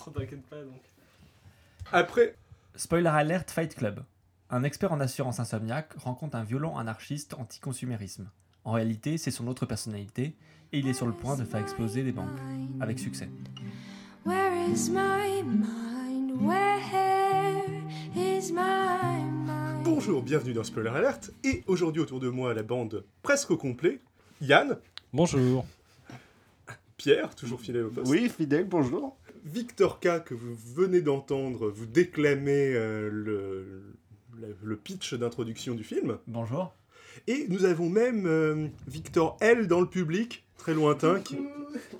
trop, t'inquiète pas. Donc. Après, Spoiler alert Fight Club. Un expert en assurance insomniaque rencontre un violent anarchiste anti-consumérisme. En réalité, c'est son autre personnalité et il est sur le point de faire exploser des banques. Avec succès. Where is my mind? Where is my mind? bonjour, bienvenue dans Spoiler Alert. Et aujourd'hui, autour de moi, la bande presque au complet. Yann, Bonjour. Pierre, toujours fidèle au poste. Oui, fidèle, bonjour. Victor K, que vous venez d'entendre, vous déclamer euh, le, le- le pitch d'introduction du film. Bonjour. Et nous avons même euh, Victor L dans le public, très lointain, qui,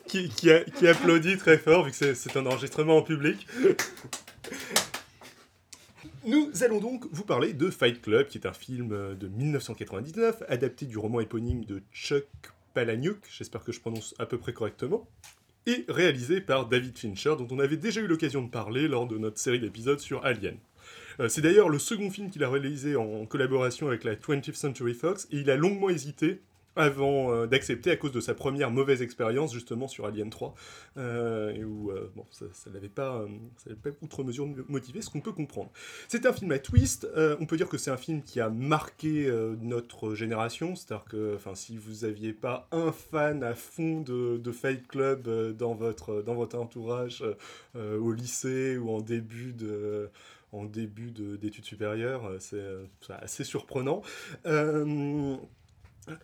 qui, qui a- qui applaudit très fort, vu que c'est- c'est un enregistrement en public. Nous allons donc vous parler de Fight Club, qui est un film euh, de 1999, adapté du roman éponyme de Chuck Palahniuk, j'espère que je prononce à peu près correctement, et réalisé par David Fincher, dont on avait déjà eu l'occasion de parler lors de notre série d'épisodes sur Alien. Euh, C'est d'ailleurs le second film qu'il a réalisé en collaboration avec la 20th Century Fox, et il a longuement hésité avant euh, d'accepter à cause de sa première mauvaise expérience justement sur Alien 3, euh, et où euh, bon, ça ne l'avait pas, ça pas outre mesure motivé, ce qu'on peut comprendre. C'est un film à twist, on peut dire que c'est un film qui a marqué notre génération, c'est-à-dire que si vous n'aviez pas un fan à fond de, de Fight Club dans, votre, dans votre entourage au lycée ou en début de en début de- d'études supérieures, c'est assez surprenant. Euh,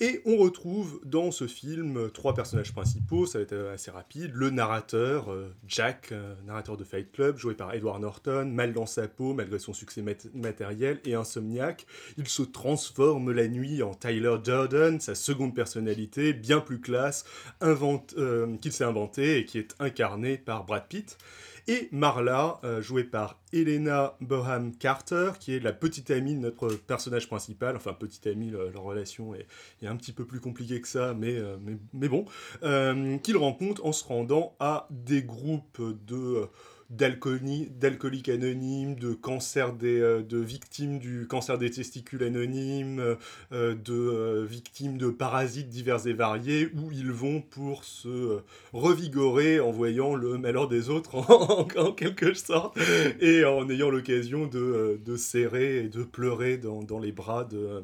et on retrouve dans ce film trois personnages principaux, ça va être assez rapide. Le narrateur, euh, Jack, euh, narrateur de Fight Club, joué par Edward Norton, mal dans sa peau malgré son succès mat- matériel et insomniaque. Il se transforme la nuit en Tyler Durden, sa seconde personnalité, bien plus classe, euh, qu'il s'est inventé et qui est incarné par Brad Pitt. Et Marla, euh, jouée par Helena Bonham Carter, qui est la petite amie de notre personnage principal. Enfin, petite amie, le- leur relation est, un petit peu plus compliquée que ça, mais, euh, bon. Euh, qu'il rencontre en se rendant à des groupes de d'alcooliques anonymes, de cancer des, euh, de victimes du cancer des testicules anonymes, euh, de euh, victimes de parasites divers et variés, où ils vont pour se revigorer en voyant le malheur des autres en, quelque sorte et en ayant l'occasion de, de serrer et de pleurer dans, les bras de,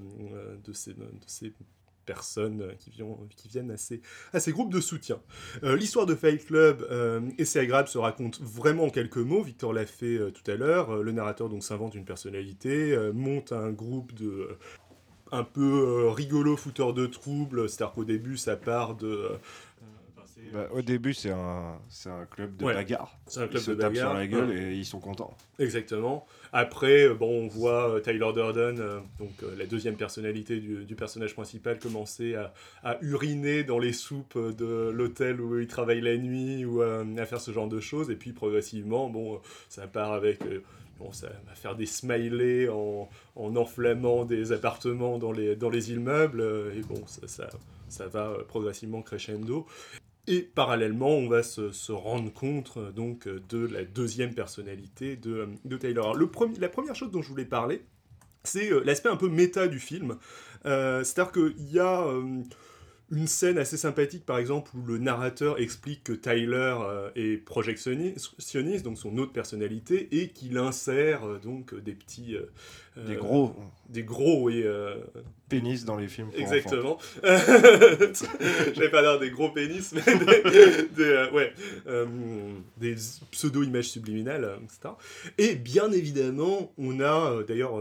de ces personnes qui viennent, à, ces, groupes de soutien. Euh, L'histoire de Fight Club euh, et c'est agréable se raconte vraiment en quelques mots. Victor l'a fait euh, tout à l'heure. Euh, le narrateur donc s'invente une personnalité, euh, monte un groupe de euh, un peu euh, rigolo, fouteur de troubles. C'est-à-dire qu'au début, ça part de. Euh, Bah, au début, c'est un, c'est un club de Ouais. bagarre. c'est un Ils club se de tapent bagarre. sur la gueule et ils sont contents. Exactement. Après, euh, bon, on voit euh, Tyler Durden, euh, donc euh, la deuxième personnalité du, du personnage principal, commencer à, à uriner dans les soupes euh, de l'hôtel où il travaille la nuit ou euh, à faire ce genre de choses. Et puis progressivement, bon, euh, ça part avec. euh, Bon, ça va faire des smileys en, en enflammant des appartements dans les, dans les immeubles. euh, et bon, ça, ça, ça va euh, progressivement crescendo. Et parallèlement, on va se, rendre compte euh, donc euh, de la deuxième personnalité de, euh, Taylor. La première chose dont je voulais parler, c'est l'aspect un peu méta du film. C'est-à-dire qu'il y a une scène assez sympathique, par exemple, où le narrateur explique que Tyler euh, est projectionniste, donc son autre personnalité, et qu'il insère euh, donc des petits... euh, Des gros Des gros, oui. euh, pénis dans les films. pour. Exactement. J'avais pas l'air des gros pénis, mais des, des, euh, ouais, des pseudo-images subliminales, etc. Et bien évidemment, on a d'ailleurs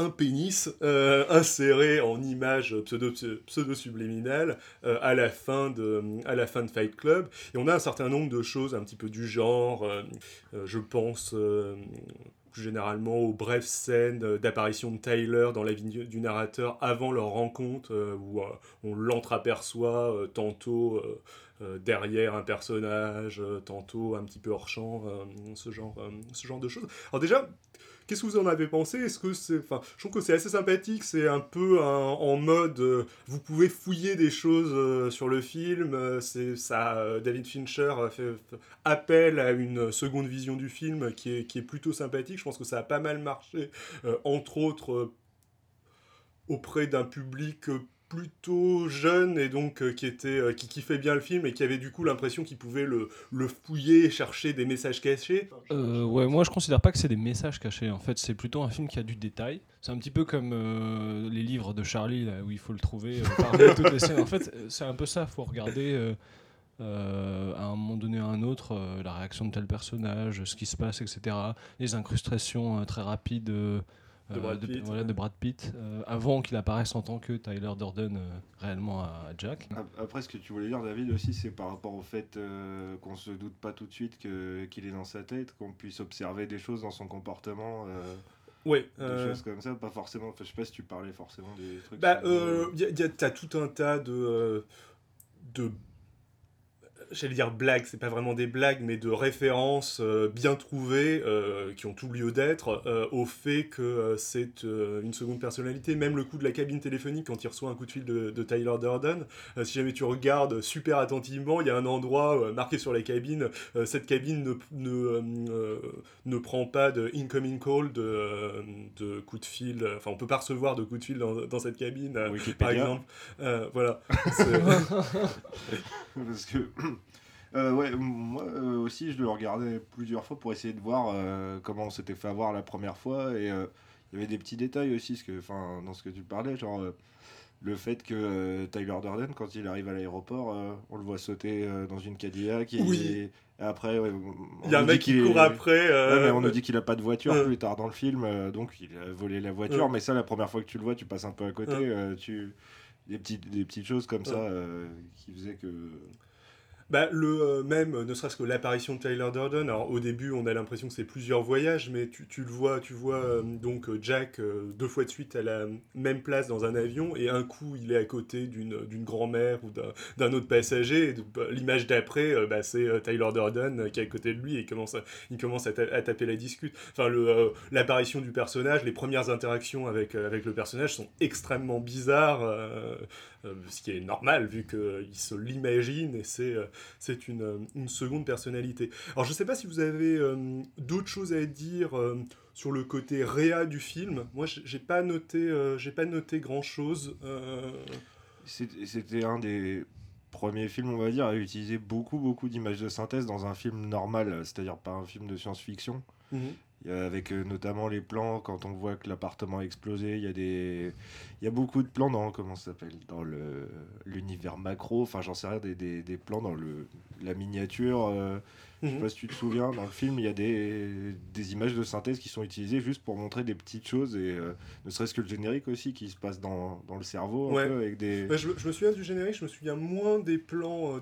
un pénis euh, inséré en image pseudo- pseudo-subliminale euh, à, la fin de, à la fin de Fight Club. Et on a un certain nombre de choses un petit peu du genre, euh, euh, je pense... généralement aux brèves scènes d'apparition de Tyler dans la vie du narrateur avant leur rencontre, où on l'entreaperçoit tantôt derrière un personnage, tantôt un petit peu hors champ, ce, genre, ce genre de choses. Alors déjà, qu'est-ce que vous en avez pensé? Est-ce que c'est, enfin, je trouve que c'est assez sympathique. C'est un peu en mode, euh, vous pouvez fouiller des choses euh, sur le film. euh, c'est ça, David Fincher fait, fait appel à une seconde vision du film qui est, qui est plutôt sympathique. Je pense que ça a pas mal marché, entre autres auprès d'un public plutôt jeune et donc euh, qui était euh, qui kiffait bien le film et qui avait du coup l'impression qu'il pouvait le, le fouiller, chercher des messages cachés. Euh, ouais, moi je considère pas que c'est des messages cachés. En fait, c'est plutôt un film qui a du détail. C'est un petit peu comme les livres de Charlie là, où il faut le trouver parmi toutes les scènes. En fait, c'est un peu ça. Faut regarder euh, à un moment donné à un autre euh, la réaction de tel personnage, ce qui se passe, etc. Les incrustations euh, très rapides. De Brad euh, Pitt, voilà, de Brad Pitt, euh, avant qu'il apparaisse en tant que Tyler Durden euh, réellement à, à Jack. Ap- Après, ce que tu voulais dire, David, aussi, c'est par rapport au fait euh, qu'on se doute pas tout de suite qu'il est dans sa tête, qu'on puisse observer des choses dans son comportement, euh, Ouais. des euh, choses comme ça, pas forcément. enfin, je sais pas si tu parlais forcément des trucs. Bah, euh, t'as tout un tas de, de j'allais dire blagues, c'est pas vraiment des blagues, mais de références euh, bien trouvées, euh, qui ont tout lieu d'être, euh, au fait que c'est une seconde personnalité. Même le coup de la cabine téléphonique, quand il reçoit un coup de fil de, de Tyler Durden, si jamais tu regardes super attentivement, il y a un endroit marqué sur la cabine, cette cabine ne, ne, ne prend pas de incoming call, de, de coup de fil, enfin on peut pas recevoir de coup de fil dans, dans cette cabine. par exemple, voilà. Parce que. euh, ouais, moi euh, aussi, je le regardais plusieurs fois pour essayer de voir euh, comment on s'était fait avoir la première fois. Et il y avait des petits détails aussi ce que, dans ce que tu parlais, genre le fait que Tyler Durden, quand il arrive à l'aéroport, on le voit sauter dans une Cadillac. Et, Oui. et après, ouais, Il y a un mec qui court est- après. Ouais, mais on nous dit qu'il a pas de voiture plus tard dans le film, donc il a volé la voiture. Mais ça, la première fois que tu le vois, tu passes un peu à côté. Tu... des, petites, des petites choses comme ça qui faisaient que. Bah, le euh, même, ne serait-ce que l'apparition de Tyler Durden. Alors, au début, on a l'impression que c'est plusieurs voyages, mais tu, tu le vois, tu vois euh, donc euh, Jack deux fois de suite à la même place dans un avion, et un coup, il est à côté d'une grand-mère ou d'un- autre passager. bah, L'image d'après, bah, c'est Tyler Durden qui est à côté de lui et commence à, il commence à, ta- à taper la discute. Enfin, l'apparition du personnage, les premières interactions avec, avec le personnage sont extrêmement bizarres. Euh, ce qui est normal vu qu'il se l'imagine et c'est euh, c'est une, euh, une seconde personnalité. Alors je sais pas si vous avez d'autres choses à dire sur le côté réa du film. Moi j'ai pas noté j'ai pas noté grand chose. C'était un des premiers films, on va dire, à utiliser beaucoup, beaucoup d'images de synthèse dans un film normal, c'est-à-dire pas un film de science-fiction. A avec euh, notamment les plans quand on voit que l'appartement a explosé. Il y a des, il y a beaucoup de plans dans comment ça s'appelle dans le l'univers macro. Enfin, j'en sais rien des, des, des plans dans le la miniature. euh, Je sais Mhm. pas si tu te souviens, dans le film, il y a des, des images de synthèse qui sont utilisées juste pour montrer des petites choses et euh, ne serait-ce que le générique aussi qui se passe dans, dans le cerveau un Ouais. peu avec des. Je, je me souviens du générique, je me souviens moins des plans euh,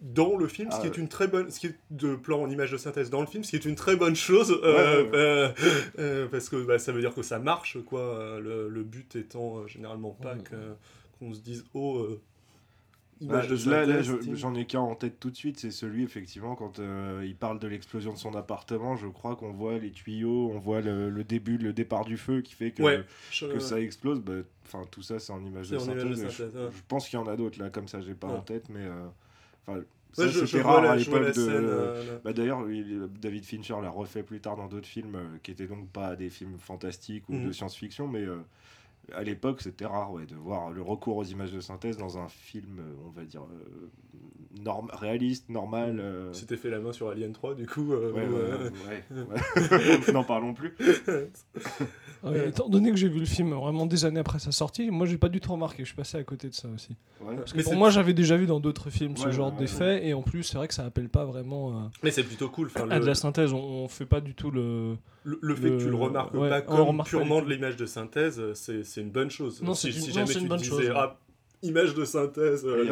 dans le film, ce Ah qui est ouais. une très bonne, ce qui est de plans en image de synthèse dans le film, ce qui est une très bonne chose, euh, Ouais, ouais, ouais. euh, euh, parce que bah, ça veut dire que ça marche, quoi. Le, le but étant généralement pas qu'on se dise oh Ah, image de là, là, j'en ai qu'un en tête tout de suite, c'est celui effectivement quand euh, il parle de l'explosion de son appartement. Je crois qu'on voit les tuyaux, on voit le, le début, le départ du feu qui fait que, Ouais, je- que ça explose. Bah, Enfin, tout ça, c'est en image de synthèse. synthèse, je, ouais. je pense qu'il y en a d'autres là, comme ça, j'ai pas Ouais. en tête, mais euh, enfin, ça, c'était rare la, à l'époque de. scène, euh. Bah, D'ailleurs, il- David Fincher l'a refait plus tard dans d'autres films euh, qui étaient donc pas des films fantastiques ou Mhm. de science-fiction, mais euh, à l'époque c'était rare ouais, de voir le recours aux images de synthèse dans un film, euh, on va dire, euh, norm- réaliste, normal. euh, C'était fait la main sur Alien 3, du coup. euh, ouais, euh, ouais, ouais. N'en parlons plus. Ouais, étant donné que j'ai vu le film vraiment des années après sa sortie, moi j'ai pas du tout remarqué, je suis passé à côté de ça aussi. Ouais. Parce que Mais pour moi j'avais déjà vu dans d'autres films ce genre ouais, d'effet, et en plus c'est vrai que ça appelle pas vraiment euh, Mais c'est plutôt cool. Enfin, à le, de la synthèse, on, on fait pas du tout le. le, le fait que tu le le- remarques ouais, pas comme remarque purement de l'image de synthèse, euh, c'est c'est une bonne chose. Non, si, c'est une- si non, jamais c'est tu une bonne disais, chose, ah, image de synthèse, euh,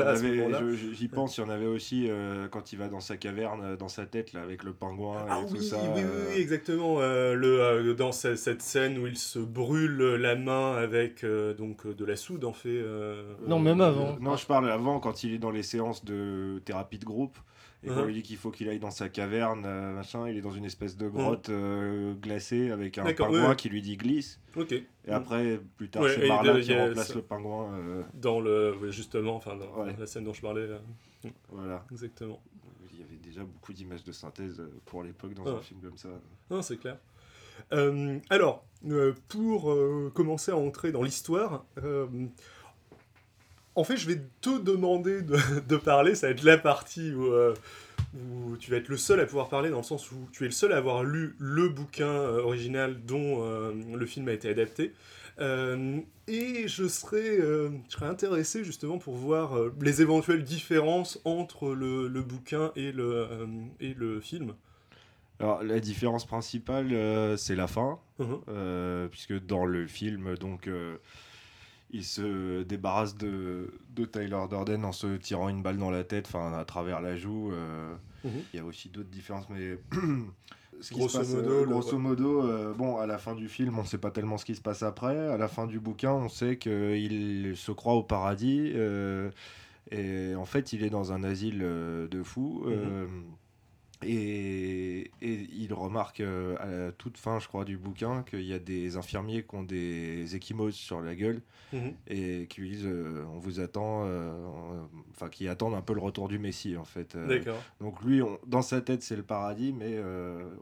J'y pense, il y en avait aussi euh, quand il va dans sa caverne, euh, dans sa tête, là, avec le pingouin Ah et oui, tout ça. oui, oui, oui, exactement. euh, le, euh, dans ce- cette scène où il se brûle la main avec euh, donc de la soude, en fait. euh, Non, euh, même avant. Non, je parle avant quand il est dans les séances de thérapie de groupe et qu'on Mhm. lui dit qu'il faut qu'il aille dans sa caverne, euh, machin. Il est dans une espèce de grotte euh, glacée avec un pingouin ouais. qui lui dit glisse. Et après, plus tard, Ouais, c'est Marla qui remplace ça. le pingouin. euh, Dans le, ouais, justement, enfin, dans la scène dont je parlais, là. voilà. exactement. Il y avait déjà beaucoup d'images de synthèse pour l'époque dans un film comme ça. Non, c'est clair. Alors, pour commencer à entrer dans l'histoire, En fait, je vais te demander de, de parler, ça va être la partie où, euh, où tu vas être le seul à pouvoir parler, dans le sens où tu es le seul à avoir lu le bouquin euh, original dont euh, le film a été adapté. Et je serais, je serais intéressé justement pour voir les éventuelles différences entre le, le bouquin et le, et le film. Alors, la différence principale, c'est la fin. Euh, puisque dans le film, donc, il se débarrasse de, de Tyler Durden en se tirant une balle dans la tête, enfin à travers la joue. euh. Mhm. Il y a aussi d'autres différences, mais ce Grosso passe, modo, grosso modo, euh, bon, à la fin du film, on sait pas tellement ce qui se passe après. À la fin du bouquin, on sait qu'il se croit au paradis. euh, et en fait, il est dans un asile de fous. Mhm. Et, et il remarque euh, à la toute fin, je crois, du bouquin, qu'il y a des infirmiers qui ont des échymoses sur la gueule Mhm. et qui lui disent euh, on vous attend, euh, enfin qui attendent un peu le retour du Messie en fait. D'accord. donc lui, on- dans sa tête, c'est le paradis, mais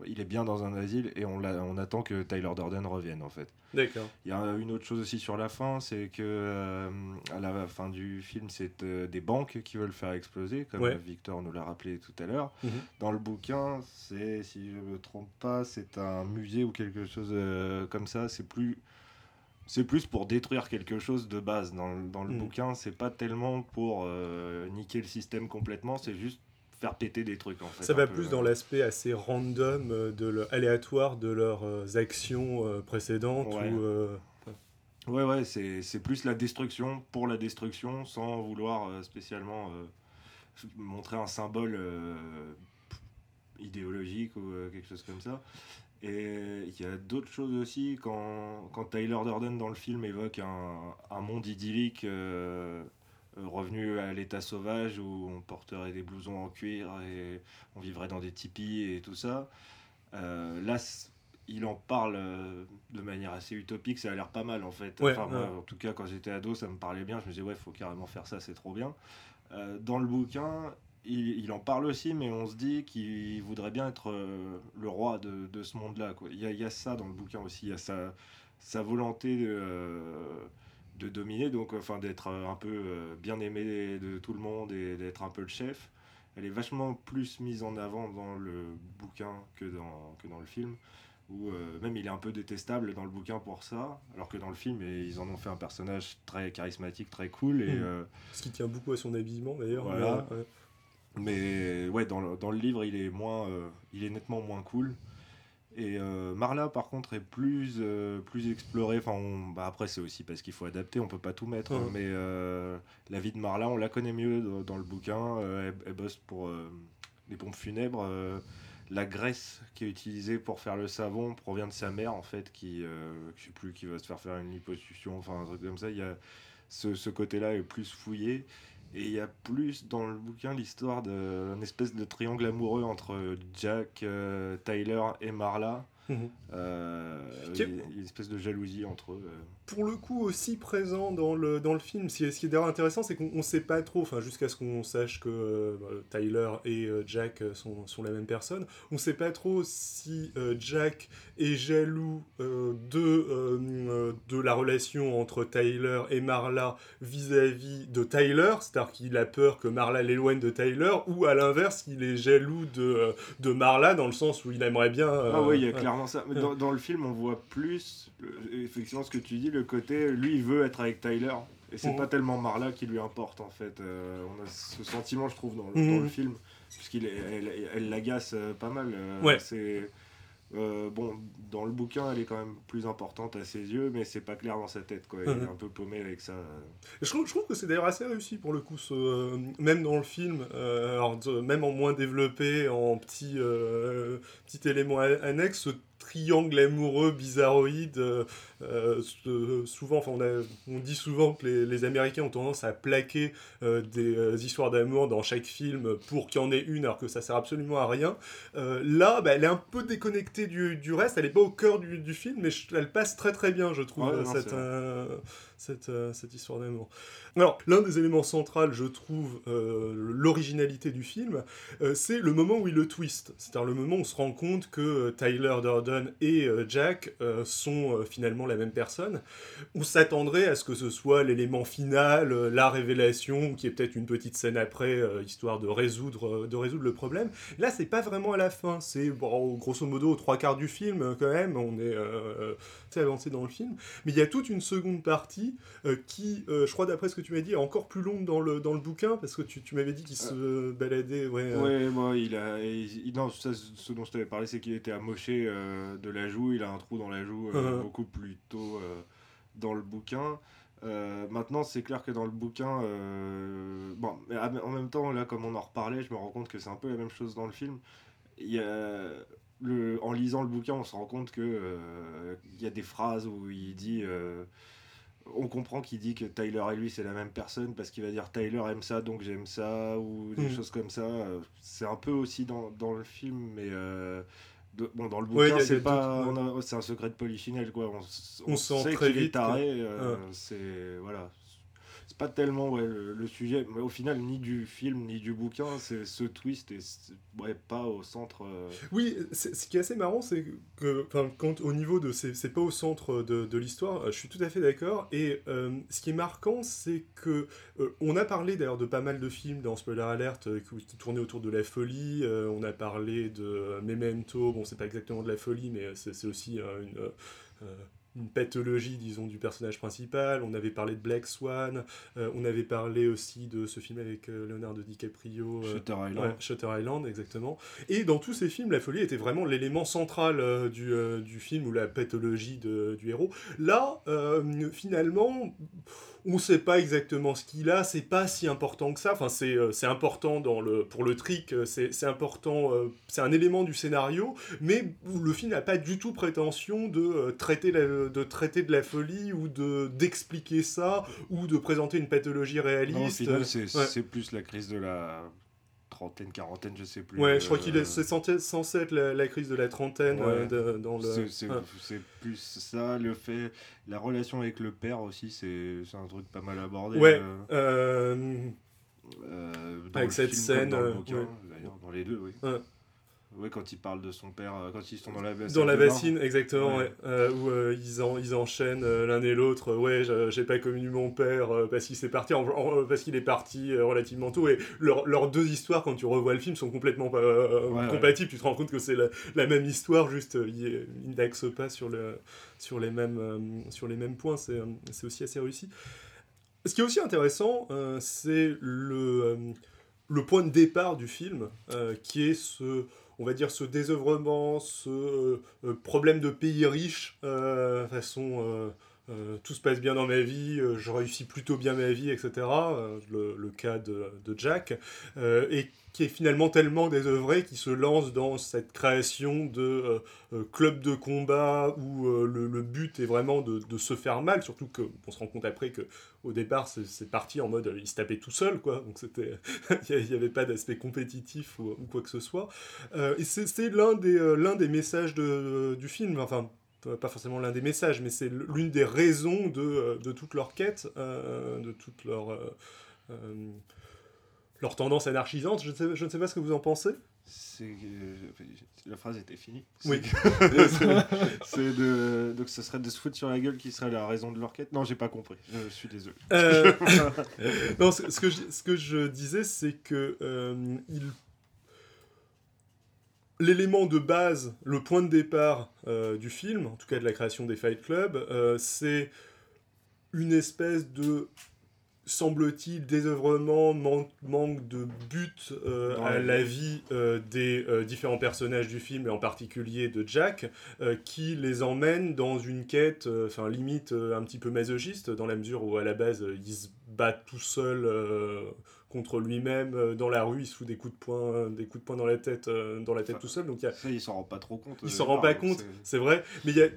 il est bien dans un asile et on, on attend que Tyler Durden revienne en fait. D'accord. Il y a une autre chose aussi sur la fin, c'est que à la fin du film, c'est des banques qui veulent faire exploser, comme Ouais. Victor nous l'a rappelé tout à l'heure. Mhm. Dans le bouquin, c'est, si je me trompe pas, c'est un musée ou quelque chose euh, comme ça. C'est plus, c'est plus pour détruire quelque chose de base. Dans, le- dans le Mhm. bouquin, c'est pas tellement pour euh, niquer le système complètement, c'est juste faire péter des trucs en fait. Ça va peu. plus dans l'aspect assez random, euh, de le- aléatoire de leurs actions euh, précédentes. Ouais. Ou, euh, Ouais, ouais, c'est c'est plus la destruction pour la destruction sans vouloir spécialement montrer un symbole idéologique ou euh, quelque chose comme ça. Et il y a d'autres choses aussi quand, quand Tyler Durden dans le film évoque un, un monde idyllique euh, revenu à l'état sauvage où on porterait des blousons en cuir et on vivrait dans des tipis et tout ça. Euh, là, il en parle de manière assez utopique, ça a l'air pas mal en fait. Ouais, enfin, moi, en tout cas, quand j'étais ado, ça me parlait bien. Je me disais, ouais, faut carrément faire ça, c'est trop bien. Euh, dans le bouquin, il, il en parle aussi, mais on se dit qu'il voudrait bien être euh, le roi de, de ce monde-là. Il y, a, il y a ça dans le bouquin aussi, il y a sa, sa volonté de, euh, de dominer, donc enfin d'être euh, un peu euh, bien aimé de tout le monde et d'être un peu le chef. Elle est vachement plus mise en avant dans le bouquin que dans, que dans le film où même il est un peu détestable dans le bouquin pour ça, alors que dans le film, ils en ont fait un personnage très charismatique, très cool, et, Mm. euh, ce qui tient beaucoup à son habillement d'ailleurs. Voilà. mais, ouais. Mais ouais, dans le, dans le livre, il est, moins, euh, il est nettement moins cool. Et euh, Marla, par contre, est plus, euh, plus explorée. Enfin, on- bah, après, c'est aussi parce qu'il faut adapter, on peut pas tout mettre. hein, Ouais. mais euh, la vie de Marla, on la connaît mieux dans, dans le bouquin. Elle, elle bosse pour les pompes funèbres. la graisse qui est utilisée pour faire le savon provient de sa mère, en fait, qui, je sais plus, qui va se faire faire une liposuction, enfin un truc comme ça. Il y a ce, ce côté-là est plus fouillé. Et il y a plus dans le bouquin l'histoire d'une espèce de triangle amoureux entre Jack, euh, Tyler et Marla. Mhm. Euh, il y a une espèce de jalousie entre eux. euh. Pour le coup, aussi présent dans le, dans le film, ce qui est, d'ailleurs intéressant, c'est qu'on ne sait pas trop, enfin jusqu'à ce qu'on sache que euh, bah, Tyler et euh, Jack sont, sont la même personne, on ne sait pas trop si euh, Jack est jaloux euh, de, de la relation entre Tyler et Marla vis-à-vis de Tyler, c'est-à-dire qu'il a peur que Marla l'éloigne de Tyler, ou à l'inverse, il est jaloux de, de Marla dans le sens où il aimerait bien... euh, ah oui, il y a ouais. Clairement ça. Mais dans, dans le film, on voit plus, le- effectivement, ce que tu dis, le côté, lui, il veut être avec Tyler. Et c'est Mhm. pas tellement Marla qui lui importe, en fait. Euh, on a ce sentiment, je trouve, dans, le- Mhm. dans le film. Puisqu'elle elle, elle l'agace euh, pas mal. euh, Ouais. C'est. euh, bon, dans le bouquin, elle est quand même plus importante à ses yeux, mais c'est pas clair dans sa tête, quoi. Il Mhm. est un peu paumé avec ça. Je trouve, je trouve que c'est d'ailleurs assez réussi pour le coup, ce, euh, même dans le film, euh, alors, même en moins développé, en petit, euh, petit élément annexe, ce triangle amoureux bizarroïde, euh, euh, souvent, enfin, on, a- on dit souvent que les, les Américains ont tendance à plaquer euh, des histoires d'amour dans chaque film pour qu'il y en ait une, alors que ça sert absolument à rien. Euh, là, bah, elle est un peu déconnectée du, du reste, elle n'est pas au cœur du, du film, mais je- elle passe très très bien, je trouve, Ouais, non, cette, cette, cette histoire d'amour. Alors, l'un des éléments centraux, je trouve, l'originalité du film, c'est le moment où il le twist. C'est-à-dire le moment où on se rend compte que Tyler Durden Et euh, Jack euh, sont euh, finalement la même personne. On s'attendrait à ce que ce soit l'élément final, la révélation, qui est peut-être une petite scène après, histoire de résoudre, de résoudre le problème. Là, c'est pas vraiment à la fin. C'est grosso modo aux trois quarts du film quand même. On est euh, avancé dans le film. Mais il y a toute une seconde partie qui, je crois d'après ce que tu m'as dit, est encore plus longue dans le, dans le bouquin parce que tu, m'avais dit qu'il se baladait. Ouais, Ouais, moi, il a. non, ça, ce dont je t'avais parlé, c'est qu'il était amoché de la joue. Il a un trou dans la joue euh, Mhm. beaucoup plus tôt euh, dans le bouquin. Euh, maintenant, c'est clair que dans le bouquin. euh, bon, mais en même temps, là, comme on en reparlait, je me rends compte que c'est un peu la même chose dans le film. Il y a. Le, en lisant le bouquin, on se rend compte que euh, il y a des phrases où il dit. euh, on comprend qu'il dit que Tyler et lui c'est la même personne parce qu'il va dire Tyler aime ça donc j'aime ça ou des Mhm. choses comme ça. Euh, C'est un peu aussi dans, dans le film mais euh, de- bon dans le bouquin c'est pas c'est un secret de polichinelle quoi. On, On on sent sait très qu'il est vite taré. euh, Ouais. C'est voilà. Pas tellement ouais, le, sujet mais au final ni du film ni du bouquin c'est ce twist et ouais, pas au centre. euh, Oui, ce qui est assez marrant, c'est que, quand au niveau de, c'est pas au centre de, de l'histoire, euh, je suis tout à fait d'accord. Et euh, ce qui est marquant, c'est que on a parlé d'ailleurs de pas mal de films dans Spoiler Alert qui tournaient autour de la folie. on a parlé de Memento. Bon, c'est pas exactement de la folie, mais c'est aussi une une pathologie, disons, du personnage principal. On avait parlé de Black Swan. euh, on avait parlé aussi de ce film avec euh, Leonardo DiCaprio. euh, Shutter Island. Ouais, Shutter Island, exactement. Et dans tous ces films, la folie était vraiment l'élément central du, du film ou la pathologie de- du héros. Là, finalement, on ne sait pas exactement ce qu'il a, c'est pas si important que ça. Enfin, c'est euh, important dans le, pour le trick, euh, c'est important, euh, c'est un élément du scénario, mais le film n'a pas du tout prétention de, euh, traiter la- de traiter de la folie ou de d'expliquer ça ou de présenter une pathologie réaliste. Non, au final, c'est Ouais. c'est plus la crise de la trentaine, quarantaine, je sais plus. Ouais, je crois qu'il euh, est c'est censé, être la, la crise de la trentaine Ouais. euh, de- dans le. C'est- C'est plus ça, le fait. La relation avec le père aussi, c'est c'est un truc pas mal abordé. Ouais. euh, Euh, euh, Avec cette film scène, Dans le euh, bouquin, ouais. dans les deux, oui. Ouais, quand il parle de son père, euh, quand ils sont dans la dans la bassine, exactement, Ouais. ouais. Euh, où euh, ils, en, ils enchaînent euh, l'un et l'autre. Ouais, je- j'ai pas connu mon père euh, parce qu'il s'est parti, en- en- parce qu'il est parti euh, relativement tôt. Et leur- leurs deux histoires, quand tu revois le film, sont complètement euh, Ouais, ouais. compatibles. Tu te rends compte que c'est la, la même histoire, juste euh, ils ils n'axent pas sur, le, sur, les mêmes, euh, sur les mêmes points. C'est euh, aussi assez réussi. Ce qui est aussi intéressant, euh, c'est le, euh, le point de départ du film, euh, qui est ce, on va dire, ce désœuvrement, ce euh, euh, problème de pays riche, euh, façon, euh, tout se passe bien dans ma vie, euh, je réussis plutôt bien ma vie, etc. euh, le, cas de, Jack, et qui est finalement tellement désœuvré qu'il se lance dans cette création de club de combat où le, but est vraiment de, se faire mal, surtout qu'on se rend compte après que au départ c'est parti en mode il se tapait tout seul, quoi, donc c'était il n'y avait pas d'aspect compétitif ou, quoi que ce soit. Et c'est l'un des, l'un des messages de, du film, enfin pas forcément l'un des messages, mais c'est l'une des raisons de, euh, de toute leur quête, euh, de toute leur, euh, euh, leur tendance anarchisante. Je ne, sais, je ne sais pas ce que vous en pensez. La phrase était finie. Oui. C'est- de donc ce serait de se foutre sur la gueule qui serait la raison de leur quête. Non, j'ai pas compris. Je suis désolé. Euh, non, ce, que je, ce que je disais, c'est que euh. L'élément de base, le point de départ euh, du film, en tout cas de la création des Fight Club, euh, c'est une espèce de semble-t-il désœuvrement, man- manque de but euh, à la vie. euh, des euh, différents personnages du film et en particulier de Jack qui les emmène dans une quête, enfin limite un petit peu masochiste, dans la mesure où à la base euh, il se bat tout seul euh, contre lui-même euh, dans la rue, il se fout des coups de poing, euh, des coups de poing dans la tête, euh, dans la tête Enfin, tout seul. Donc il y a, Ça, il s'en rend pas trop compte. il s'en rend pas compte, c'est- vrai, mais il y a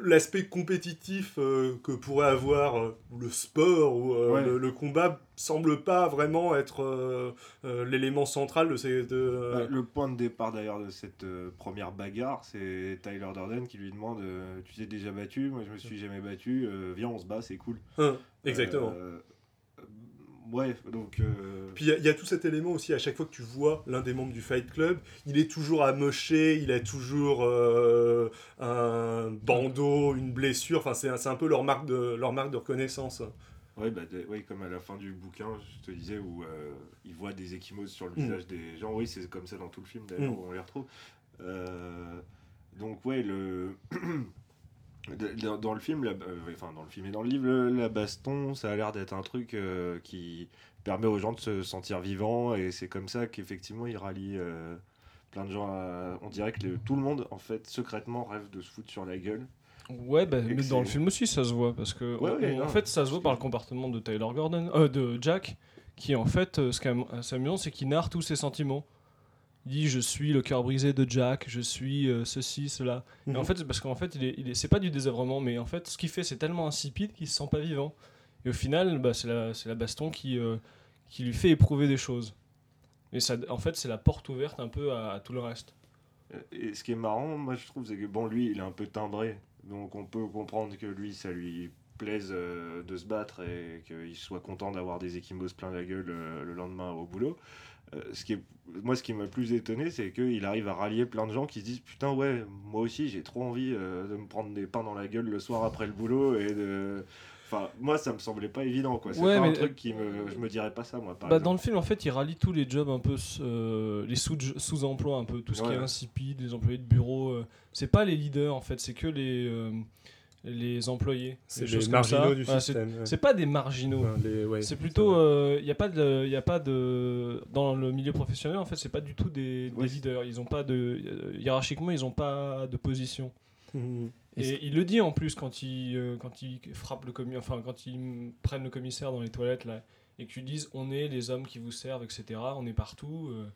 l'aspect compétitif euh, que pourrait avoir euh, le sport ou euh, Ouais. le, le combat semble pas vraiment être l'élément central de ces de, Bah, le point de départ d'ailleurs de cette première bagarre, c'est Tyler Durden qui lui demande Tu t'es déjà battu? Moi je me suis jamais battu, viens on se bat, c'est cool. Hein, exactement. Ouais, donc. euh, Puis il y a- il y, a tout cet élément aussi, à chaque fois que tu vois l'un des membres du Fight Club, il est toujours amoché, il a toujours euh, un bandeau, une blessure, enfin c'est un, c'est un peu leur marque de, leur marque de reconnaissance. Ouais, bah, de- ouais, comme à la fin du bouquin, je te disais, où euh, il voit des échymoses sur le Mm. visage des gens. Oui, c'est comme ça dans tout le film, d'ailleurs, Mm. où on les retrouve. Euh, donc, ouais, le. Dans, dans le film, la- euh, enfin dans le film et dans le livre, la baston, ça a l'air d'être un truc euh, qui permet aux gens de se sentir vivants et c'est comme ça qu'effectivement il rallie euh, plein de gens. à- On dirait que le- tout le monde, en fait, secrètement rêve de se foutre sur la gueule. Ouais, bah, mais dans le film aussi, ça se voit. Parce que, Ouais, on- ouais, on- en fait, ça se voit par le comportement de Tyler Gordon, de Jack, qui en fait, ce qui est amusant, c'est qu'il narre tous ses sentiments. Il dit Je suis le cœur brisé de Jack, je suis euh, ceci, cela. Et en Mhm. fait, c'est parce qu'en fait, il est, il est- c'est pas du désœuvrement, mais en fait, ce qu'il fait, c'est tellement insipide qu'il se sent pas vivant. Et au final, bah, c'est la, c'est la baston qui, euh, qui lui fait éprouver des choses. Et ça, en fait, c'est la porte ouverte un peu à, à tout le reste. Et ce qui est marrant, moi je trouve, c'est que bon, lui, il est un peu timbré. Donc on peut comprendre que lui, ça lui plaise euh, de se battre et qu'il soit content d'avoir des échymoses plein la gueule euh, le lendemain au boulot. Euh, ce qui est, moi, ce qui m'a le plus étonné, c'est qu'il arrive à rallier plein de gens qui se disent Putain, ouais, moi aussi, j'ai trop envie euh, de me prendre des pains dans la gueule le soir après le boulot. Et de. Enfin, moi, ça me semblait pas évident, quoi. C'est Ouais, pas un truc qui me. Je me dirais pas ça, moi, par Bah, dans le film, en fait, il rallie tous les jobs un peu, euh, les sous- sous-emplois un peu, tout ce qui est insipide, les employés de bureau. euh, c'est pas les leaders, en fait, c'est que les, euh, les employés. C'est des marginaux ça. du Voilà, c'est- système. ouais. C'est pas des marginaux. Enfin, les- ouais, c'est plutôt, il n'y a pas de, y a pas de, dans le milieu professionnel en fait, c'est pas du tout des, leaders. Ils ont pas de, euh, hiérarchiquement, ils ont pas de position. Mhm. Et Et il le dit en plus quand il, euh, quand il frappe le commis, enfin quand ils prennent le commissaire dans les toilettes là, et qu'ils disent on est les hommes qui vous servent, etc. On est partout. euh,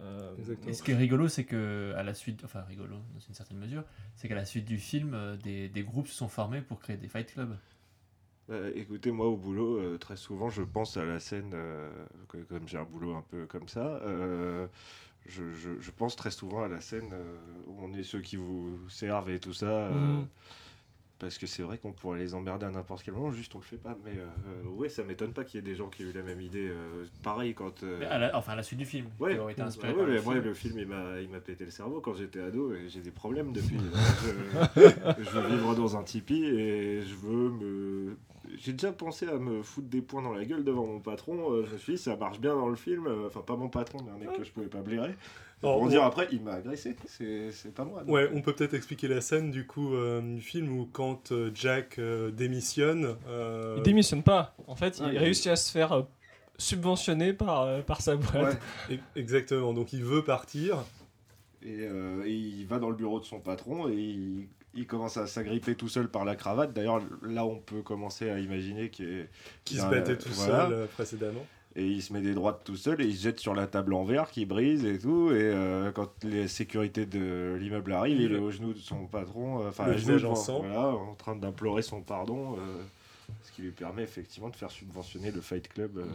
euh. Et ce qui est rigolo, c'est que à la suite, enfin rigolo dans une certaine mesure, c'est qu'à la suite du film, euh, des, des groupes se sont formés pour créer des fight clubs. Euh, écoutez, moi au boulot, euh, très souvent, je pense à la scène, euh, comme j'ai un boulot un peu comme ça, euh, je, je- je pense très souvent à la scène euh, où on est ceux qui vous servent et tout ça. euh, Mhm. Parce que c'est vrai qu'on pourrait les emmerder à n'importe quel moment, juste on le fait pas. Mais euh, ouais, ça m'étonne pas qu'il y ait des gens qui aient eu la même idée. euh, pareil quand. euh, Mais à la- enfin, à la suite du film, Ouais, qui aurait été inspiré ouais, par mais le moi, film. le film, il m'a, il m'a pété le cerveau quand j'étais ado et j'ai des problèmes depuis. je, je veux vivre dans un tipi et je veux me. J'ai déjà pensé à me foutre des points dans la gueule devant mon patron. euh, Je me suis dit, ça marche bien dans le film. Enfin, pas mon patron, mais un mec que je pouvais pas blairer. Alors, Pour on- dire après, il m'a agressé. C'est, c'est pas moi. non. Ouais, on peut peut-être expliquer la scène du coup euh, du film où quand euh, Jack euh, démissionne. euh, Il démissionne pas. En fait, Ah, il il- réussit à se faire euh, subventionner par, euh, par sa boîte. Ouais. Exactement, donc il veut partir. Et, euh, et il va dans le bureau de son patron et il, il commence à s'agripper tout seul par la cravate. D'ailleurs, là, on peut commencer à imaginer qu'il se battait tout voilà. seul précédemment. Et il se met des droites tout seul et il se jette sur la table en verre qui brise et tout. Et euh, quand les sécurités de l'immeuble arrivent, il est au genou de son patron, euh, enfin à genoux devant- voilà, en train d'implorer son pardon. euh, ce qui lui permet effectivement de faire subventionner le Fight Club euh,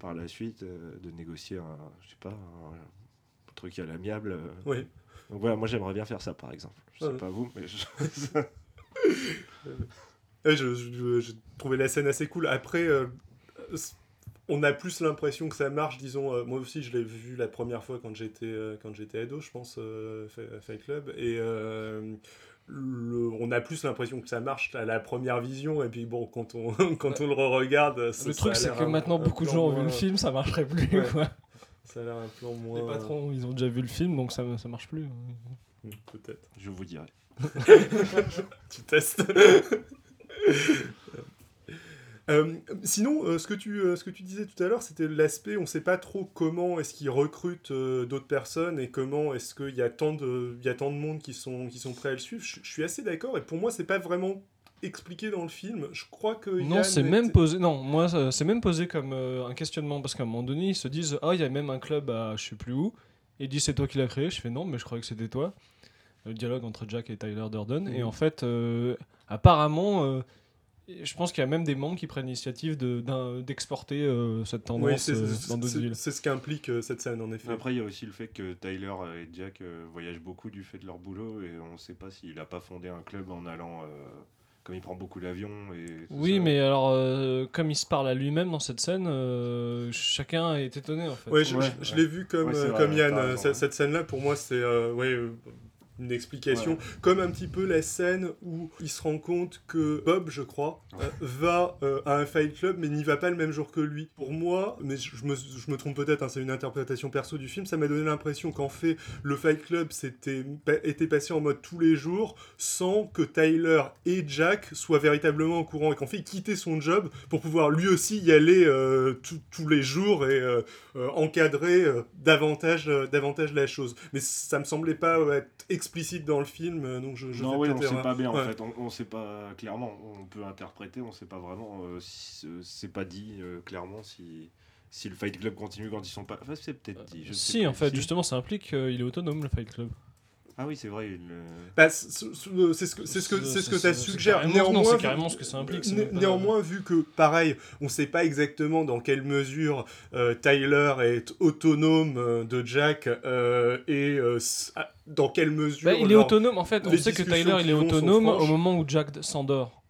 par la suite, de négocier un, je sais pas, un, truc à l'amiable. Oui. Donc voilà, moi j'aimerais bien faire ça par exemple. Je sais pas vous, mais je- je, je- je trouvais la scène assez cool. Après, on a plus l'impression que ça marche, disons. euh, moi aussi, je l'ai vu la première fois quand j'étais euh, quand j'étais ado, je pense, euh, Fa- Fight Club. Et euh, le- on a plus l'impression que ça marche à la première vision. Et puis bon, quand on quand on le re-regarde, Le ça- truc, c'est que un- maintenant, un beaucoup de gens ont vu le film, ça marcherait plus. Ouais. quoi. Ça a l'air un plan moins. Les patrons, ils ont déjà vu le film, donc ça, ça marche plus. Hmm, Peut-être. je vous dirai. tu testes. Euh, sinon, euh, ce, que tu, euh, ce que tu disais tout à l'heure, c'était l'aspect, on ne sait pas trop comment est-ce qu'ils recrutent d'autres personnes et comment est-ce qu'il y, a tant de- il y a tant de monde qui sont, qui sont prêts à le suivre. Je, je suis assez d'accord et pour moi, c'est pas vraiment expliqué dans le film. Je crois que. Non, c'est était- même posé. Non, moi, c'est même posé comme un questionnement parce qu'à un moment donné, ils se disent Ah, il y a même un club à je sais plus où. Et ils disent C'est toi qui l'as créé. Je fais Non, mais je croyais que c'était toi. Le dialogue entre Jack et Tyler Durden. Et Mhm. en fait, apparemment, je pense qu'il y a même des membres qui prennent l'initiative d'exporter euh, cette tendance Oui, c'est euh, dans d'autres villes. c'est ce qu'implique euh, cette scène, en effet. Après, il y a aussi le fait que Tyler et Jack euh, voyagent beaucoup du fait de leur boulot et on ne sait pas s'il n'a pas fondé un club en allant euh, comme il prend beaucoup l'avion. et Oui, ça. mais alors, euh, comme il se parle à lui-même dans cette scène, euh, chacun est étonné en fait. Ouais, je, Ouais, je- je ouais. l'ai vu comme, Ouais, c'est vrai, comme Yann. raison, cette- ouais. Cette scène-là, pour moi, c'est euh, ouais, euh, une explication. Comme un petit peu la scène où il se rend compte que Bob, je crois, Ouais. euh, va euh, à un fight club, mais n'y va pas le même jour que lui. Pour moi, mais je, je me, je me trompe peut-être, hein, c'est une interprétation perso du film, ça m'a donné l'impression qu'en fait, le fight club s'était, pa- était passé en mode tous les jours sans que Tyler et Jack soient véritablement au courant et qu'en fait, il quittait son job pour pouvoir lui aussi y aller euh, tous- tous les jours et euh, encadrer davantage, davantage la chose. Mais ça me semblait pas être explicite dans le film, euh, donc je, je non, oui, on sait pas bien Ouais. en fait. On, on sait pas clairement. On peut interpréter, on sait pas vraiment. euh, si, c'est pas dit euh, clairement si si le Fight Club continue quand ils sont pas. Enfin, c'est peut-être dit. je sais si, en fait, Si. justement, ça implique qu'il est autonome le Fight Club. Ah oui, c'est vrai. euh, Bah, c- c'est ce que c'est ce que c'est ce que ça suggère. Néanmoins, non, c'est vu- carrément ce que ça implique, né- néanmoins, vu que pareil, on sait pas exactement dans quelle mesure euh, Tyler est autonome euh, de Jack euh, et euh, ah, dans quelle mesure Bah, il est autonome, en fait, on sait que Tyler il est autonome au moment où Jack s'endort.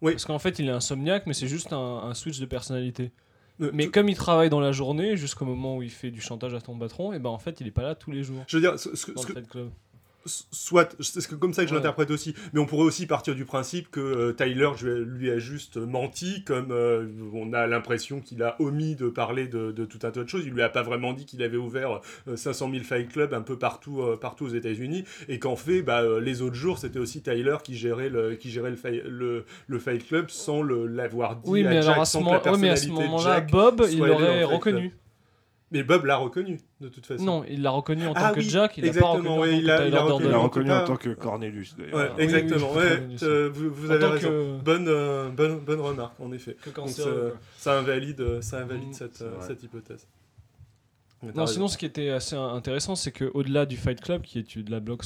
Oui. Parce qu'en fait, il est insomniaque, mais c'est juste un, un switch de personnalité. Euh, Mais comme il travaille dans la journée, jusqu'au moment où il fait du chantage à ton patron, et ben en fait, il est pas là tous les jours je veux dire, ce, ce que- dans ce le que- Club. Soit, c'est comme ça que je Ouais. l'interprète aussi, mais on pourrait aussi partir du principe que euh, Tyler lui a, juste menti, comme euh, on a l'impression qu'il a omis de parler de, de tout un tas de choses. Il lui a pas vraiment dit qu'il avait ouvert euh, 500 000 fight clubs un peu partout, euh, partout aux États-Unis, et qu'en fait, bah, euh, les autres jours, c'était aussi Tyler qui gérait le, qui gérait le, fi- le, le fight club sans l'avoir dit Oui, à mais Jack, à ce sans que la ouais, mais à ce personnalité de moment-là, Bob, il l'aurait reconnu. Mais Bob l'a reconnu, de toute façon. Non, il l'a reconnu en Ah tant que Jack, il l'a pas exactement, reconnu ouais, en il tant a- que il Tyler a reconnu Il l'a Durden. en reconnu tant que Cornelius d'ailleurs. Ouais, Ah, oui, exactement. oui, ouais, euh, vous, avez raison. que- Bonne, euh, bonne, bonne remarque, en effet. que Donc, ça, quoi. ça invalide, euh, ça invalide Mm, cette, euh, cette hypothèse. Mais Non, sinon, ce qui était assez intéressant, c'est qu'au-delà du Fight Club, qui est de la bloc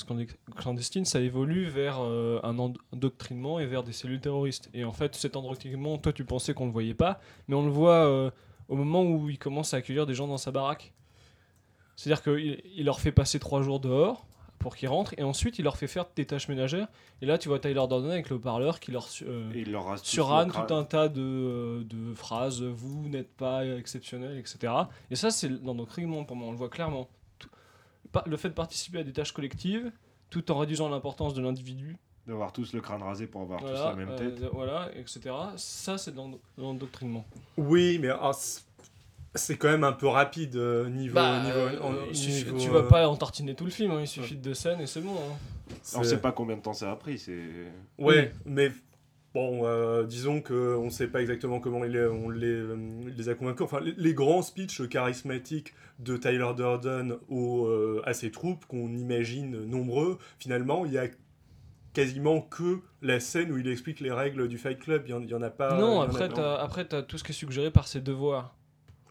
clandestine, ça évolue vers euh, un endoctrinement et vers des cellules terroristes. Et en fait, cet endoctrinement, toi, tu pensais qu'on le voyait pas, mais on le voit euh, au moment où il commence à accueillir des gens dans sa baraque. C'est-à-dire qu'il il leur fait passer trois jours dehors pour qu'ils rentrent, et ensuite il leur fait faire des tâches ménagères. Et là, tu vois Tyler Durden avec le haut-parleur qui leur euh, Et il leur tout un tas de, euh, de phrases, vous n'êtes pas exceptionnel, etc. Et ça, c'est dans notre règlement pour moi, on le voit clairement. Tout- le fait de participer à des tâches collectives, tout en réduisant l'importance de l'individu, D'avoir tous le crâne rasé pour avoir tous voilà, la même euh, tête. voilà, etc. Ça, c'est dans l'endoctrinement. Oui, mais ah, c'est- quand même un peu rapide euh, niveau. Bah, niveau, euh, en- il suffit- niveau, tu euh, vas pas entartiner tout le film, hein, il suffit de deux scènes et c'est bon. hein. On sait pas combien de temps ça a pris. C'est Ouais, mais bon, euh, disons qu'on ne sait pas exactement comment il est- on les, euh, les a convaincus. Enfin, les, les grands speeches charismatiques de Tyler Durden aux, euh, à ses troupes, qu'on imagine nombreux, finalement, il y a quasiment que la scène où il explique les règles du Fight Club. Il n'y en, a pas. non, en après, t'as après, t'as tout ce qui est suggéré par ses devoirs.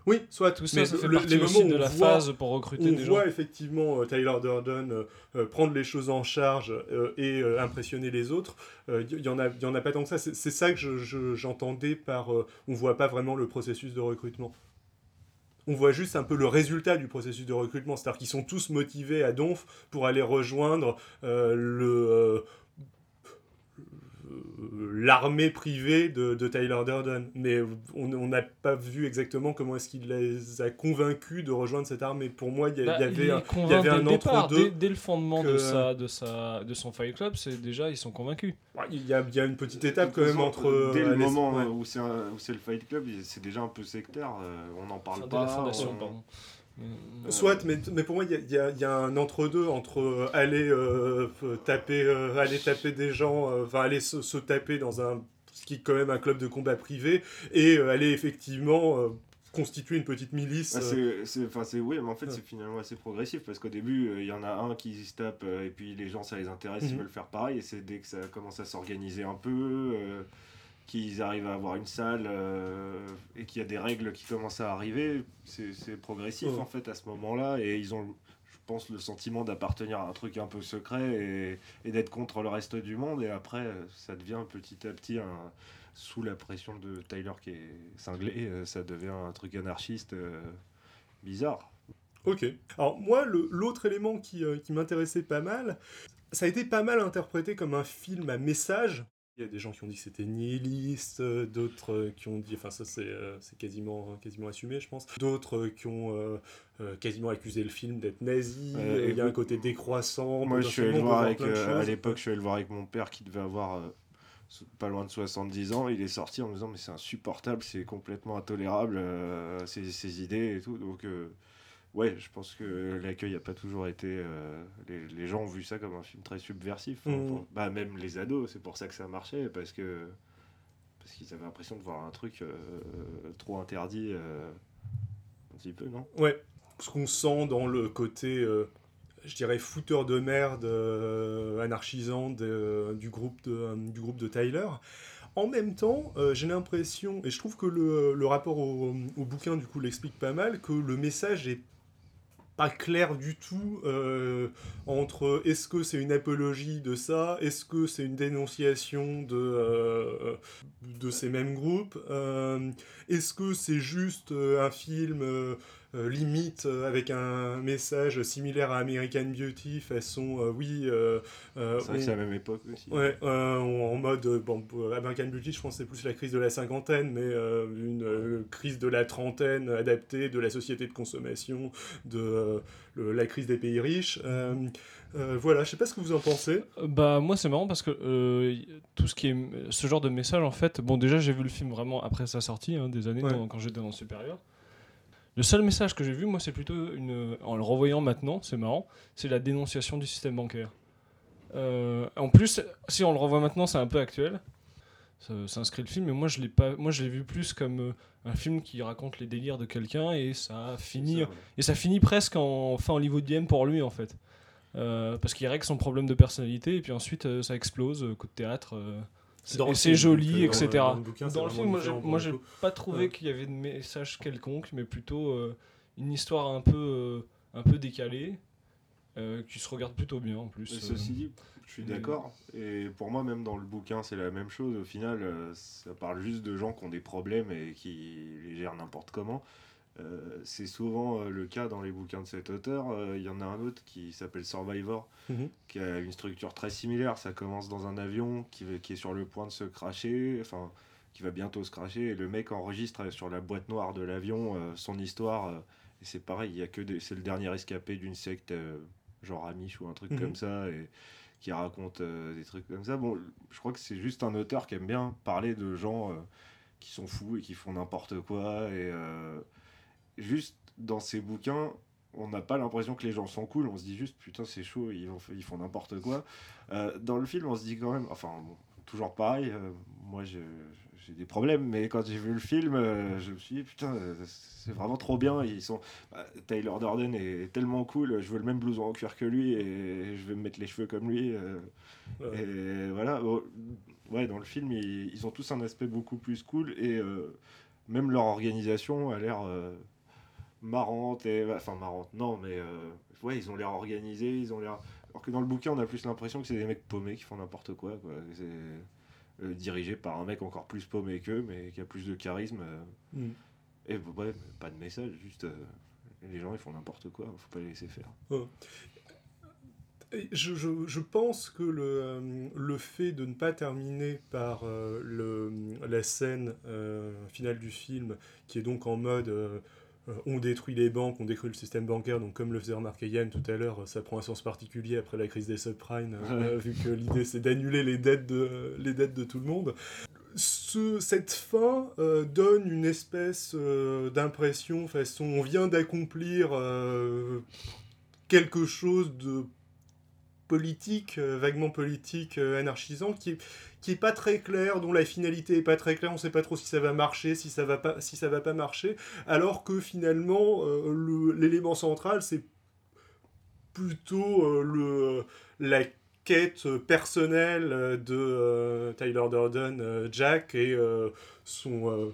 Oui, soit Tout ça, mais ça fait le- les moments de on la voit- phase pour recruter On des voit effectivement euh, Tyler Durden euh, euh, prendre les choses en charge euh, et impressionner les autres. Il y, en a, y en a pas tant que ça. C'est c'est ça que je- je- j'entendais par. on voit pas vraiment le processus de recrutement. On voit juste un peu le résultat du processus de recrutement, c'est-à-dire qu'ils sont tous motivés à Donf pour aller rejoindre le l'armée privée de, de Tyler Durden. Mais on on n'a pas vu exactement comment est-ce qu'il les a convaincus de rejoindre cette armée. Pour moi, il y, Bah, avait est un, y avait dès un le départ, entre-deux. dès, dès le fondement de, sa, de, sa, de son Fight Club, c'est déjà ils sont convaincus. Ouais, Il y, a, y a une petite étape quand même entre. Dès euh, le les- moment ouais. où c'est un- où c'est le Fight Club, c'est déjà un peu sectaire. euh, on n'en parle Enfin, pas. la fondation, on- pardon. Mais- Soit, mais, mais pour moi, il y a, il y a- il y a un entre-deux entre euh, aller, euh, taper, euh, aller taper des gens, euh, enfin aller se, se taper dans un. ce qui est quand même un club de combat privé, et euh, aller effectivement euh, constituer une petite milice. C'est, c'est, enfin, c'est, oui, mais en fait, Ouais. c'est finalement assez progressif parce qu'au début, euh, il y en a un qui se tape euh, et puis les gens, ça les intéresse, ils Mhm. veulent faire pareil. Et c'est dès que ça commence à s'organiser un peu, euh, qu'ils arrivent à avoir une salle euh, et qu'il y a des règles qui commencent à arriver, c'est, progressif en fait à ce moment-là. Et ils ont, je pense, le sentiment d'appartenir à un truc un peu secret et, et d'être contre le reste du monde. Et après, euh, ça devient petit à petit un sous la pression de Tyler qui est cinglé, euh, ça devient un truc anarchiste euh, bizarre. Ok. Alors moi, l'autre élément qui, euh, qui m'intéressait pas mal, ça a été pas mal interprété comme un film à message. Il y a des gens qui ont dit que c'était nihiliste, euh, d'autres euh, qui ont dit, enfin ça c'est euh, c'est quasiment, quasiment assumé je pense, d'autres qui ont euh, quasiment accusé le film d'être nazi, Ouais, il y a un côté décroissant. Moi, je suis allé le voir avec, euh, à l'époque, je suis allé le voir avec mon père qui devait avoir euh, pas loin de 70 ans. Il est sorti en me disant mais c'est insupportable, c'est complètement intolérable ces, ces idées et tout. Donc ouais, je pense que l'accueil n'a pas toujours été. euh, les, les gens ont vu ça comme un film très subversif. hein, pour- bah, même les ados, c'est pour ça que ça marchait parce que parce qu'ils avaient l'impression de voir un truc euh, trop interdit. euh, un petit peu, non? Ouais, ce qu'on sent dans le côté, je dirais, fouteur de merde, anarchisant de- du, groupe de, du groupe de Tyler. En même temps, euh, j'ai l'impression, et je trouve que le, le rapport au, au bouquin, du coup, l'explique pas mal, que le message est pas clair du tout euh, entre est-ce que c'est une apologie de ça, est-ce que c'est une dénonciation de, euh, ces mêmes groupes, euh, est-ce que c'est juste un film euh, limite euh, avec un message similaire à American Beauty, façon euh, oui, euh, euh, C'est vrai que c'est la même époque aussi. Ouais, euh, en mode, bon, American Beauty, je pense que c'est plus la crise de la cinquantaine, mais euh, une euh, crise de la trentaine adaptée de la société de consommation, de euh, le- la crise des pays riches. Euh, euh, voilà, je sais pas ce que vous en pensez. Bah moi c'est marrant parce que euh, tout ce qui est ce genre de message en fait, bon déjà j'ai vu le film vraiment après sa sortie, hein, des années Ouais. dans- quand j'étais dans le supérieur. Le seul message que j'ai vu moi c'est plutôt une, en le revoyant maintenant, c'est marrant, c'est la dénonciation du système bancaire. Euh, en plus si on le revoit maintenant c'est un peu actuel, ça, ça inscrit le film, mais moi je l'ai pas, moi je l'ai vu plus comme euh, un film qui raconte les délires de quelqu'un et ça finit Ça, ouais. et ça finit presque en fin hollywoodienne pour lui en fait. Euh, parce qu'il règle son problème de personnalité et puis ensuite euh, ça explose, euh, coup de théâtre. euh, c'est- Dans le et c'est film, joli, euh, etc. dans- dans le bouquin, Dans le film, moi j'ai, différent moi, pas trouvé Ouais. qu'il y avait de message quelconque, mais plutôt euh, une histoire un peu, euh, un peu décalée euh, qui se regarde plutôt bien en plus. Ceci dit, je suis d'accord. Et pour moi, même dans le bouquin, c'est la même chose. Au final, euh, ça parle juste de gens qui ont des problèmes et qui les gèrent n'importe comment. Euh, c'est souvent euh, le cas dans les bouquins de cet auteur. Euh, Il y en a un autre qui s'appelle Survivor, Mhm. qui a une structure très similaire. Ça commence dans un avion qui, qui est sur le point de se cracher, enfin, qui va bientôt se cracher. Et le mec enregistre sur la boîte noire de l'avion son histoire. et c'est pareil, il y a que des- c'est le dernier escapé d'une secte, genre Amish ou un truc Mhm. comme ça. Et, qui raconte des trucs comme ça. Bon, je crois que c'est juste un auteur qui aime bien parler de gens qui sont fous et qui font n'importe quoi. Et juste dans ses bouquins, on n'a pas l'impression que les gens sont cool. On se dit juste, putain, c'est chaud, ils, font n'importe quoi. Euh, dans le film, on se dit quand même, enfin, bon, toujours pareil. euh, moi, j'ai des problèmes, mais quand j'ai vu le film, euh, je me suis dit, putain, c'est vraiment trop bien. Ils sont, bah, Tyler Durden est tellement cool. Je veux le même blouson en cuir que lui et je vais me mettre les cheveux comme lui. Ouais. et voilà, bon, ouais, dans le film, ils, ils ont tous un aspect beaucoup plus cool et même leur organisation a l'air euh, marrante et enfin marrante. Non, mais euh, ouais, ils ont l'air organisés, ils ont l'air. Alors que dans le bouquin, on a plus l'impression que c'est des mecs paumés qui font n'importe quoi. quoi. C'est euh, dirigé par un mec encore plus paumé qu'eux, mais qui a plus de charisme. euh. Mhm. Et ouais, pas de message, juste les gens ils font n'importe quoi, faut pas les laisser faire. Je, je- je pense que le, le fait de ne pas terminer par euh, le, la scène euh, finale du film, qui est donc en mode euh, on détruit les banques, on détruit le système bancaire, donc comme le faisait remarquer Yann tout à l'heure, ça prend un sens particulier après la crise des subprimes, euh, vu que l'idée c'est d'annuler les, dettes de- les dettes de tout le monde. Ce- cette fin euh, donne une espèce euh, d'impression façon on vient d'accomplir euh, quelque chose de politique, euh, vaguement politique, euh, anarchisant, qui est, qui est pas très clair, dont la finalité est pas très claire, on sait pas trop si ça va marcher, si ça va pas, si ça va pas marcher, alors que finalement euh, l'élément central c'est plutôt euh, le la quête personnelle de Tyler Durden, Jack et son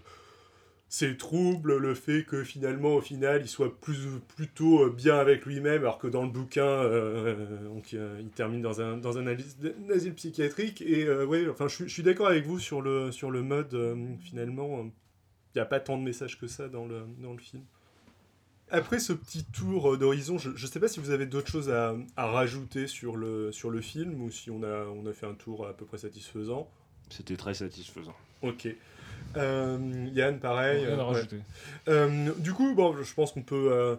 ses troubles, le fait que finalement, au final, il soit plus, plutôt euh, bien avec lui-même, alors que dans le bouquin, euh, donc, euh, il termine dans un, dans un asile, psychiatrique. Et euh, ouais, enfin, je, suis- je suis d'accord avec vous sur le, sur le mode, finalement, il n'y a pas tant de messages que ça dans le, dans le film. Après ce petit tour d'horizon, je ne sais pas si vous avez d'autres choses à, à rajouter sur le, sur le film ou si on a, on a fait un tour à peu près satisfaisant. C'était très satisfaisant. Ok. Euh, Yann, pareil. Rien à euh, rajouter. Euh, du coup, bon, je pense qu'on peut.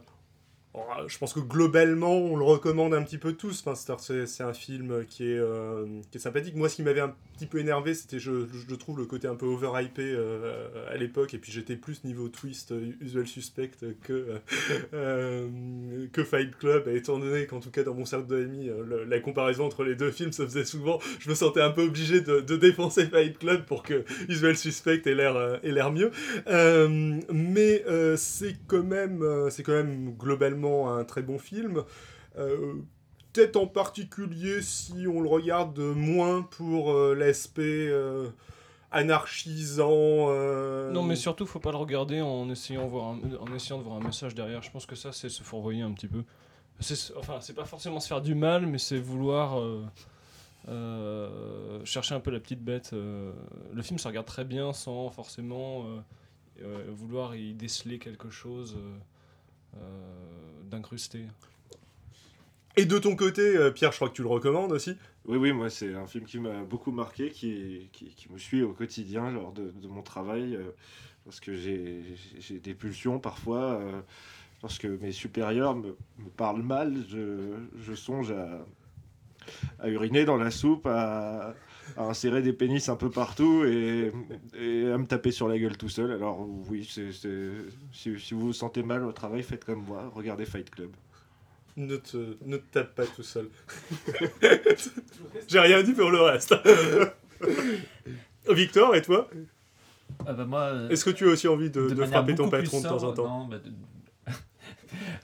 Euh, je pense que globalement, on le recommande un petit peu tous. C'est- un film qui est, euh, qui est sympathique. Moi, ce qui m'avait un petit peu énervé, c'était, je, je trouve, le côté un peu overhypé euh, à l'époque. Et puis, j'étais plus niveau twist euh, usual suspect que, euh, que Fight Club. Étant donné qu'en tout cas, dans mon cercle d'amis, la comparaison entre les deux films se faisait souvent, je me sentais un peu obligé de, de défoncer Fight Club pour que Usual Suspect ait l'air l'air mieux. Mais c'est quand c'est quand même globalement un très bon film. Euh, Peut-être en particulier si on le regarde moins pour euh, l'aspect euh, anarchisant. euh, Non, mais surtout, faut pas le regarder en essayant, de voir un, en essayant de voir un message derrière. Je pense que ça, c'est se fourvoyer un petit peu. Enfin, c'est pas forcément se faire du mal, mais c'est vouloir euh, euh, chercher un peu la petite bête. Le film se regarde très bien sans forcément vouloir y déceler quelque chose euh, euh, d'incrusté. Et de ton côté, euh, Pierre, je crois que tu le recommandes aussi. Oui, oui, moi, c'est un film qui m'a beaucoup marqué, qui, qui, qui me suit au quotidien lors de, de mon travail, euh, parce que j'ai j'ai des pulsions parfois. euh, lorsque mes supérieurs me, me parlent mal, je, je songe à, à uriner dans la soupe, à, à insérer des pénis un peu partout et, et à me taper sur la gueule tout seul. Alors, oui, c'est c'est- si, si vous vous sentez mal au travail, faites comme moi, regardez Fight Club. Ne te, ne te tape pas tout seul. J'ai rien dit pour le reste. Victor, et toi? Ah bah moi, euh, Est-ce que tu as aussi envie de, frapper ton patron de temps en temps? non, bah, de...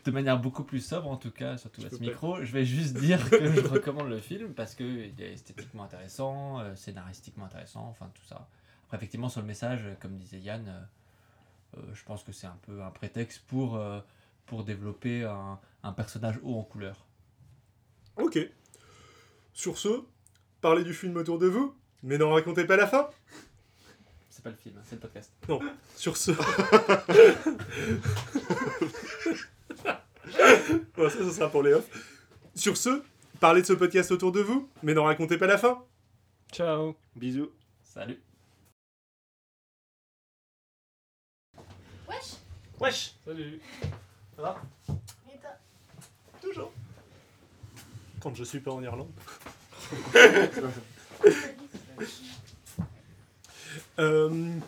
de manière beaucoup plus sobre en tout cas, surtout à ce pas. micro, je vais juste dire que je recommande le film parce que il est esthétiquement intéressant, euh, scénaristiquement intéressant, enfin tout ça. Après effectivement sur le message, euh, comme disait Yann, euh, je pense que c'est un peu un prétexte pour, euh, pour développer un, un personnage haut en couleur. Ok. Sur ce, parlez du film autour de vous, mais n'en racontez pas la fin. C'est pas le film, hein, c'est le podcast. Sur ce. bon, ça, ce sera pour les off. Sur ce, parlez de ce podcast autour de vous, mais n'en racontez pas la fin. Ciao Bisous. Salut Wesh Wesh Salut Et toi? Toujours. Quand je suis pas en Irlande. Euh...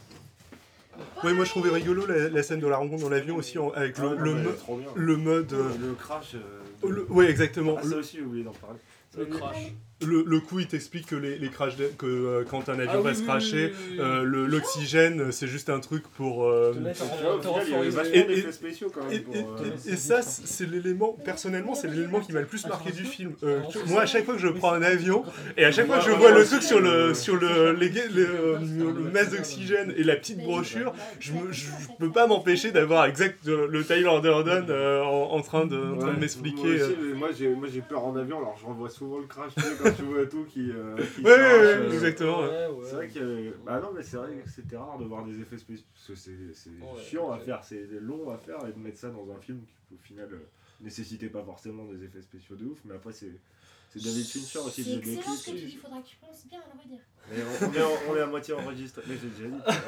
Ouais, moi je trouvais rigolo la, la scène de la rencontre dans l'avion aussi en- avec le, le, mo- trop bien. le mode. euh, Le crash. euh, le- ouais, exactement. Ah, ça Le, aussi, j'ai oublié d'en parler. Le crash. le, le coup, il t'explique que les, les crashs, de- que euh, quand un avion Ah va oui, se crasher, oui, oui, oui. euh, le- l'oxygène, c'est juste un truc pour. euh, Et- ça, c'est l'élément, personnellement, c'est l'élément qui m'a le plus marqué du film. Euh, moi, à chaque fois que je prends un avion, et à chaque fois que je vois le truc sur le, sur le, les, le masque d'oxygène et la petite brochure, je, me, je, je peux pas m'empêcher d'avoir exact le Tyler Durden euh, en, en train de, en train de m'expliquer. Moi, j'ai, moi j'ai peur en avion, alors je revois souvent le crash quand tu vois tout qui. euh, qui Ouais, ouais, euh, exactement. ouais. Ouais, ouais. C'est vrai que. Bah non, mais c'est vrai que c'était rare de voir des effets spéciaux. Parce que c'est, c'est Ouais, chiant à faire, c'est long à faire, et de mettre ça dans un film qui, au final, euh, nécessitait pas forcément des effets spéciaux de ouf, mais après, c'est. C'est David Fincher aussi, C'est le des excellent ce que tu dis, faudra que tu penses bien à le redire. Mais on, on est, en- on est à moitié enregistré. Mais j'ai déjà dit.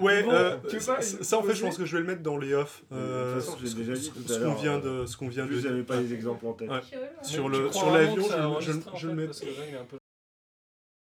Ouais, Bon, euh, tu veux ça, en fait, je pense que je vais le mettre dans les off. De toute euh, façon, je l'ai ce- déjà dit tout ce à qu'on l'heure, vient euh, de, ce qu'on vient de Juste, j'avais pas les exemples en tête. Ouais. Sur l'avion, que je, je, le mets.